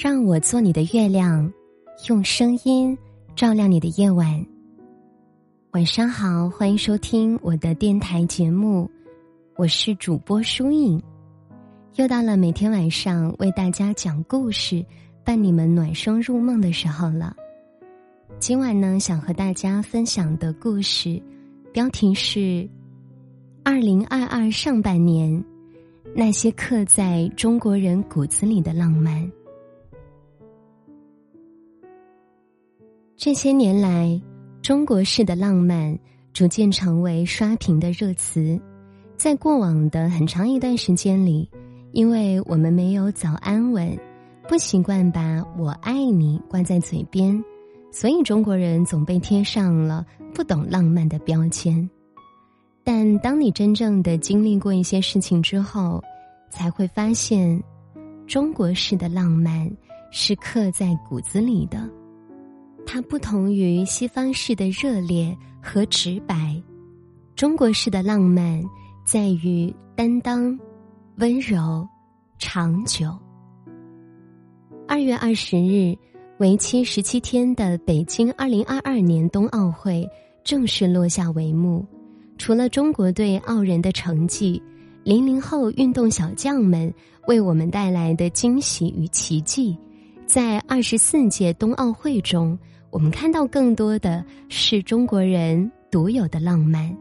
让我做你的月亮，用声音照亮你的夜晚。晚上好，欢迎收听我的电台节目，我是主播舒影。又到了每天晚上为大家讲故事、伴你们暖声入梦的时候了。今晚呢，想和大家分享的故事标题是《二零二二上半年那些刻在中国人骨子里的浪漫》。这些年来，中国式的浪漫逐渐成为刷屏的热词。在过往的很长一段时间里，因为我们没有早安吻，不习惯把我爱你挂在嘴边，所以中国人总被贴上了不懂浪漫的标签。但当你真正的经历过一些事情之后，才会发现，中国式的浪漫是刻在骨子里的。它不同于西方式的热烈和直白，中国式的浪漫在于担当、温柔、长久。二月二十日，为期十七天的北京二零二二年冬奥会正式落下帷幕。除了中国队傲人的成绩，零零后运动小将们为我们带来的惊喜与奇迹，在二十四届冬奥会中。我们看到更多的是中国人独有的浪漫。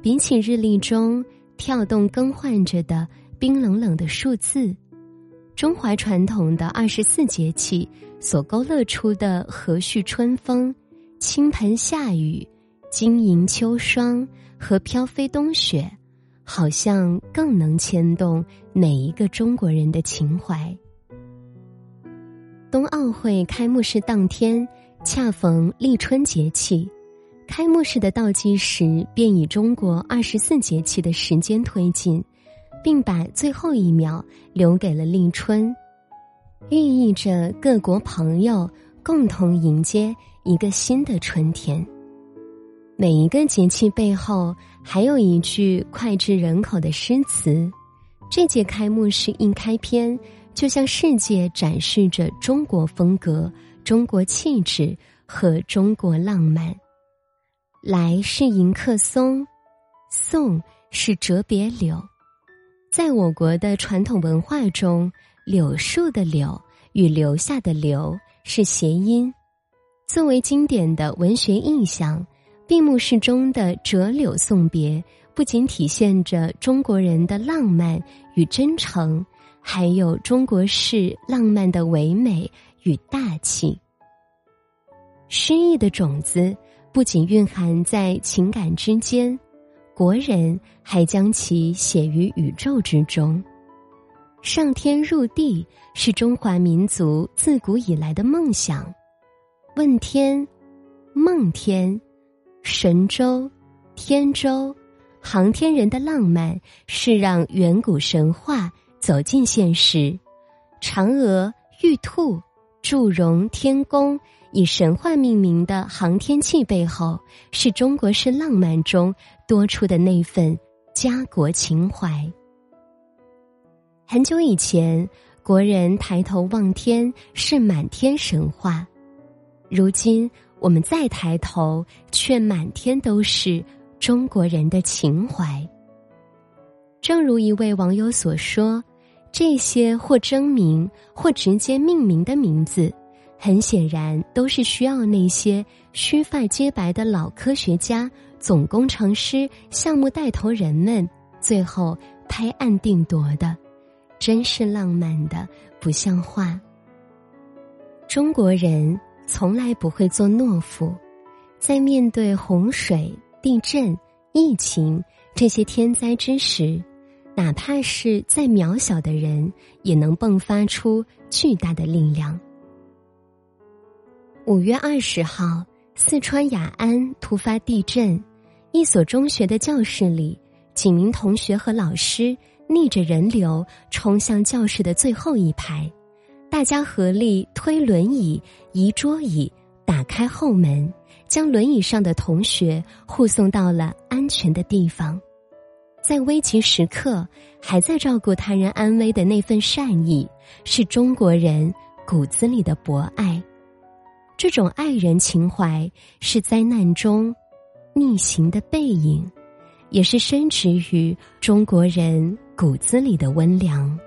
比起日历中跳动更换着的冰冷冷的数字，中华传统的二十四节气所勾勒出的和煦春风、倾盆夏雨、晶莹秋霜和飘飞冬雪，好像更能牵动每一个中国人的情怀。冬奥会开幕式当天，恰逢立春节气，开幕式的倒计时便以中国二十四节气的时间推进，并把最后一秒留给了立春，寓意着各国朋友共同迎接一个新的春天。每一个节气背后还有一句脍炙人口的诗词，这届开幕式一开篇。就向世界展示着中国风格、中国气质和中国浪漫。来是迎客松，送是折别柳。在我国的传统文化中，柳树的柳与留下的留是谐音。作为经典的文学意象，闭幕式中的折柳送别，不仅体现着中国人的浪漫与真诚。还有中国式浪漫的唯美与大气，诗意的种子不仅蕴含在情感之间，国人还将其写于宇宙之中。上天入地是中华民族自古以来的梦想，问天、梦天、神州、天舟，航天人的浪漫是让远古神话。走进现实，嫦娥、玉兔、祝融天宫以神话命名的航天器背后，是中国式浪漫中多出的那份家国情怀。很久以前，国人抬头望天是满天神话，如今我们再抬头，却满天都是中国人的情怀。正如一位网友所说。这些或征名或直接命名的名字，很显然都是需要那些须发皆白的老科学家、总工程师、项目带头人们最后拍案定夺的，真是浪漫的不像话。中国人从来不会做懦夫，在面对洪水、地震、疫情这些天灾之时。哪怕是再渺小的人，也能迸发出巨大的力量。五月二十号，四川雅安突发地震，一所中学的教室里，几名同学和老师逆着人流冲向教室的最后一排，大家合力推轮椅、移桌椅，打开后门，将轮椅上的同学护送到了安全的地方。在危急时刻还在照顾他人安危的那份善意，是中国人骨子里的博爱。这种爱人情怀是灾难中逆行的背影，也是深植于中国人骨子里的温良。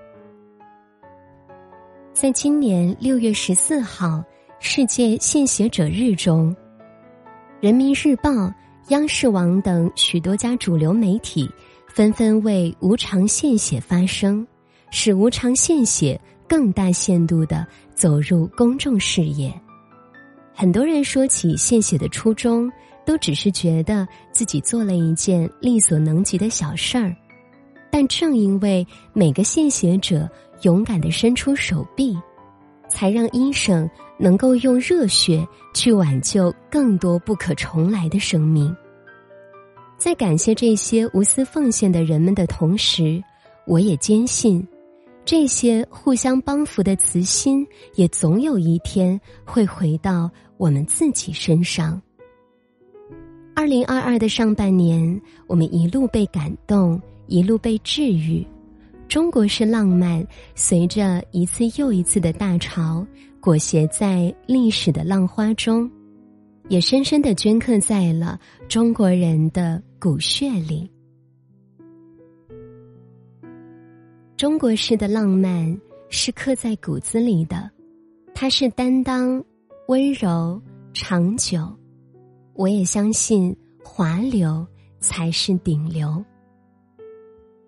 在今年六月十四号世界献血者日中，《人民日报》、央视网等许多家主流媒体纷纷为无偿献血发声，使无偿献血更大限度的走入公众视野。很多人说起献血的初衷，都只是觉得自己做了一件力所能及的小事儿，但正因为每个献血者。勇敢的伸出手臂，才让医生能够用热血去挽救更多不可重来的生命。在感谢这些无私奉献的人们的同时，我也坚信，这些互相帮扶的慈心，也总有一天会回到我们自己身上。二零二二的上半年，我们一路被感动，一路被治愈。中国式浪漫，随着一次又一次的大潮，裹挟在历史的浪花中，也深深的镌刻在了中国人的骨血里。中国式的浪漫是刻在骨子里的，它是担当、温柔、长久。我也相信，华流才是顶流。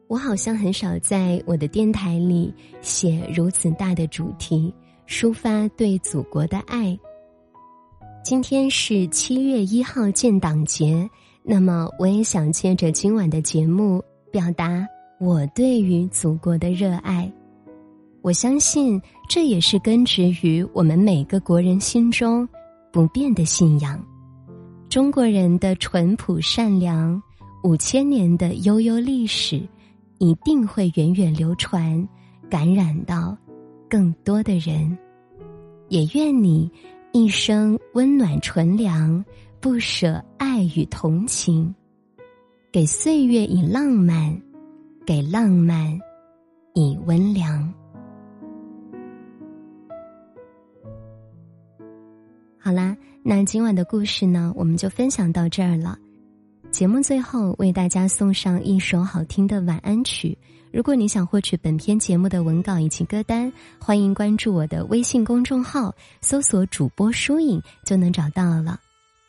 我好像很少在我的电台里写如此大的主题，抒发对祖国的爱。今天是七月一号建党节，那么我也想借着今晚的节目，表达我对于祖国的热爱。我相信这也是根植于我们每个国人心中不变的信仰。中国人的淳朴善良，五千年的悠悠历史。一定会源远流传，感染到更多的人。也愿你一生温暖纯良，不舍爱与同情，给岁月以浪漫，给浪漫以温良。好啦，那今晚的故事呢，我们就分享到这儿了。节目最后为大家送上一首好听的晚安曲。如果你想获取本篇节目的文稿以及歌单，欢迎关注我的微信公众号，搜索主播疏影就能找到了。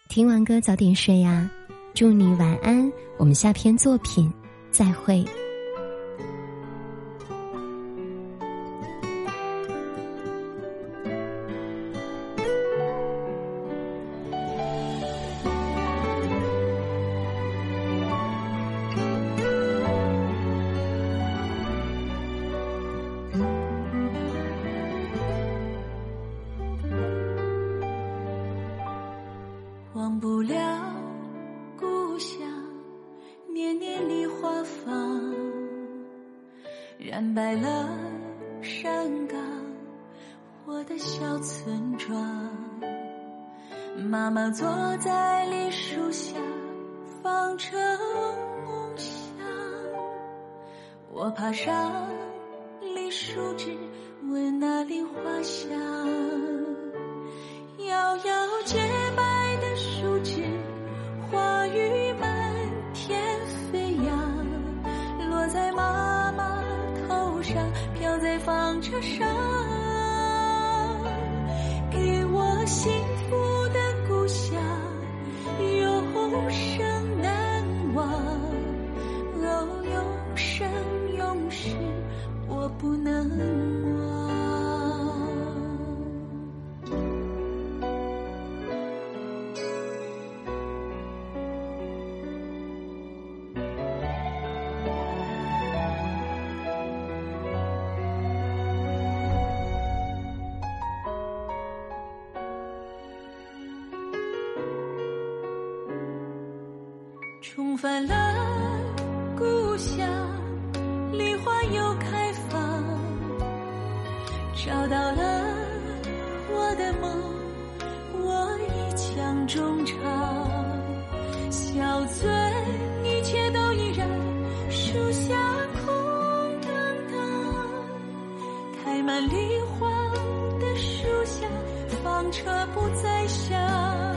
听完歌早点睡呀，祝你晚安。我们下篇作品再会。年年梨花放，染白了山岗，我的小村庄。妈妈坐在梨树下，纺着梦想。我爬上梨树枝，闻那梨花香，遥遥见的伤重返了故乡，梨花又开放，找到了我的梦。我一腔衷肠，小嘴，一切都依然，树下空荡荡，开满梨花的树下，纺车不再响。